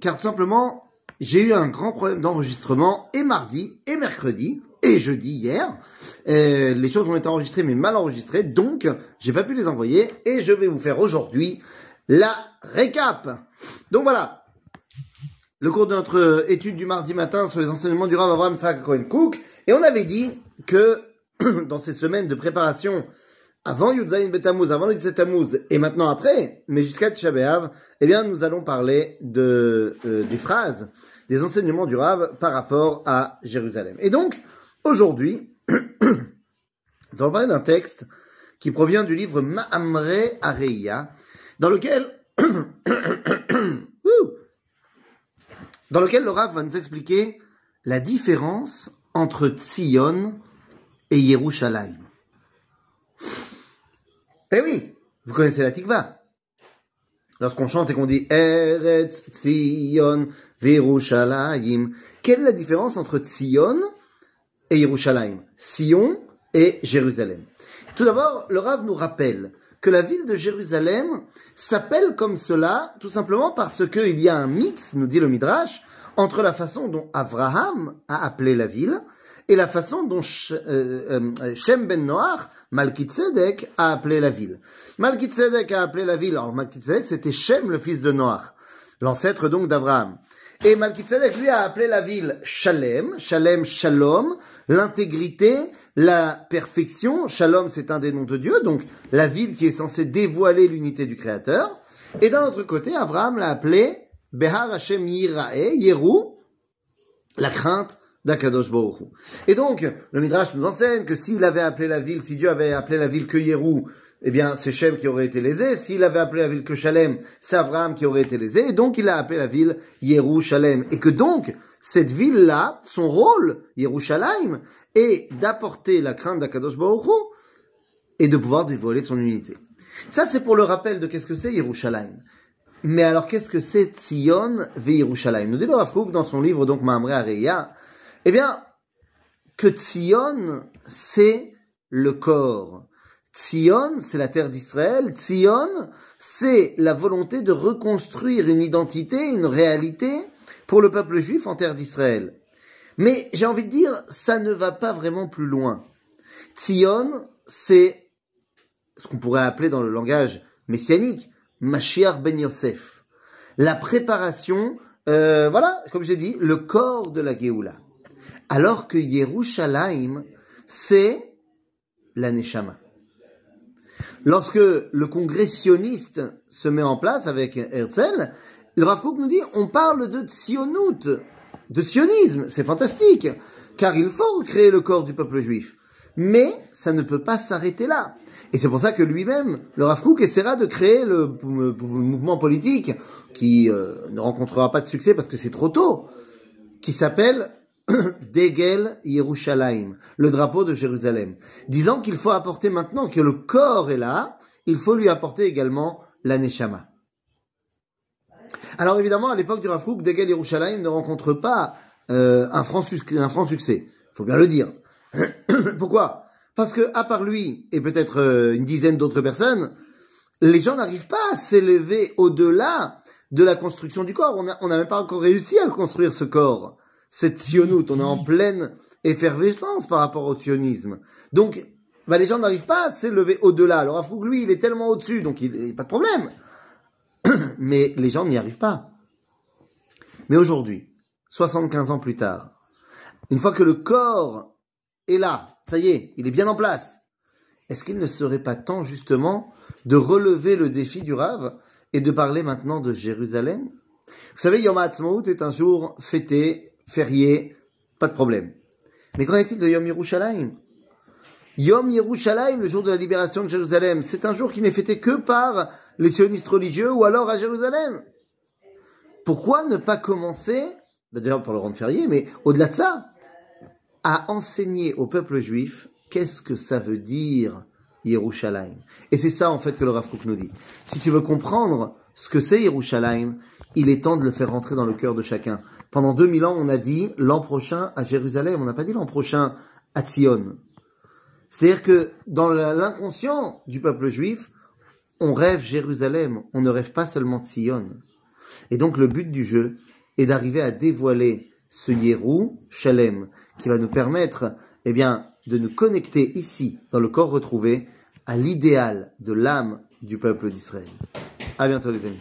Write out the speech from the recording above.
car tout simplement, j'ai eu un grand problème d'enregistrement et mardi et mercredi et jeudi hier. Les choses ont été enregistrées mais mal enregistrées, donc j'ai pas pu les envoyer et je vais vous faire aujourd'hui la récap. Donc voilà, le cours de notre étude du mardi matin sur les enseignements du Rav Abraham Sarak Cohen Cook et on avait dit que dans ces semaines de préparation avant Yudzaïn Betamuz, avant le 17 Tammuz, et maintenant après, mais jusqu'à Tisha eh bien, nous allons parler de, euh, des phrases, des enseignements du Rav par rapport à Jérusalem. Et donc, aujourd'hui, nous allons parler d'un texte qui provient du livre Ma'amre Areia, dans lequel, dans lequel le Rav va nous expliquer la différence entre Tzion et Yerushalayim. Eh oui, vous connaissez la tikva. Lorsqu'on chante et qu'on dit Eretz Tzion Virushalayim, quelle est la différence entre Tzion et Yerushalayim? Sion et Jérusalem. Tout d'abord, le Rav nous rappelle que la ville de Jérusalem s'appelle comme cela tout simplement parce qu'il y a un mix, nous dit le Midrash, entre la façon dont Abraham a appelé la ville et la façon dont euh, euh, Shem ben Noach, Malkitzedek, a appelé la ville. Malkitzedek a appelé la ville, alors Malkitzedek c'était Shem le fils de Noach, l'ancêtre donc d'Abraham. Et Malkitzedek lui a appelé la ville Shalem, Shalem Shalom, l'intégrité, la perfection. Shalom c'est un des noms de Dieu, donc la ville qui est censée dévoiler l'unité du Créateur. Et d'un autre côté, Abraham l'a appelé Behar Hashem Yirae, Yeru, la crainte d'Akadosh Baruch Et donc, le Midrash nous enseigne que s'il avait appelé la ville, si Dieu avait appelé la ville que Yérou, eh bien, c'est Shem qui aurait été lésé. S'il avait appelé la ville que Shalem, c'est Abraham qui aurait été lésé. Et donc, il a appelé la ville Yérou Shalem. Et que donc, cette ville-là, son rôle, Yerushalayim, est d'apporter la crainte d'Akadosh Baruch et de pouvoir dévoiler son unité. Ça, c'est pour le rappel de qu'est-ce que c'est Yerushalayim. Mais alors, qu'est-ce que c'est Tzion ve Yerushalayim Nous dit le Rav dans son livre, donc, Ma'amre Areya, eh bien, que Tzion, c'est le corps. Tzion, c'est la terre d'Israël. Tzion, c'est la volonté de reconstruire une identité, une réalité pour le peuple juif en terre d'Israël. Mais j'ai envie de dire, ça ne va pas vraiment plus loin. Tzion, c'est ce qu'on pourrait appeler dans le langage messianique, Mashiach ben Yosef. La préparation, euh, voilà, comme j'ai dit, le corps de la Géoula alors que Yerushalayim, c'est la Neshama. Lorsque le congressionniste se met en place avec Herzl, le Rav nous dit on parle de Tzionout, de sionisme, c'est fantastique, car il faut créer le corps du peuple juif. Mais ça ne peut pas s'arrêter là. Et c'est pour ça que lui-même, le Rav essaiera de créer le, mouvement politique qui euh, ne rencontrera pas de succès parce que c'est trop tôt, qui s'appelle Degel Yerushalayim, le drapeau de Jérusalem, disant qu'il faut apporter maintenant que le corps est là, il faut lui apporter également la Neshama. Alors évidemment, à l'époque du Rav Degel Yerushalayim ne rencontre pas euh, un, franc succès, faut bien le dire. Pourquoi? Parce que à part lui et peut-être euh, une dizaine d'autres personnes, les gens n'arrivent pas à s'élever au-delà de la construction du corps. On n'a même pas encore réussi à construire ce corps cette sionoute. On est en pleine effervescence par rapport au sionisme. Donc, bah, les gens n'arrivent pas à s'élever au-delà. Alors, Afrouk, lui, il est tellement au-dessus, donc il n'y a pas de problème. Mais les gens n'y arrivent pas. Mais aujourd'hui, 75 ans plus tard, une fois que le corps est là, ça y est, il est bien en place, est-ce qu'il ne serait pas temps justement de relever le défi du Rave et de parler maintenant de Jérusalem? Vous savez, Yom HaAtzmaut est un jour fêté férié, pas de problème. Mais qu'en est-il de Yom Yerushalayim? Yom Yerushalayim, le jour de la libération de Jérusalem, c'est un jour qui n'est fêté que par les sionistes religieux ou alors à Jérusalem. Pourquoi ne pas commencer, bah, d'ailleurs pour le rendre férié, mais au-delà de ça, à enseigner au peuple juif qu'est-ce que ça veut dire Yerushalayim? Et c'est ça en fait que le Rav Kook nous dit. Si tu veux comprendre ce que c'est Yerushalayim, il est temps de le faire rentrer dans le cœur de chacun. Pendant 2000 ans, on a dit l'an prochain à Jérusalem, on n'a pas dit l'an prochain à Tzion. C'est-à-dire que dans l'inconscient du peuple juif, on rêve Jérusalem, on ne rêve pas seulement Tzion. Et donc le but du jeu est d'arriver à dévoiler ce Yérou Shalem qui va nous permettre eh bien, de nous connecter ici, dans le corps retrouvé, à l'idéal de l'âme du peuple d'Israël. À bientôt les amis.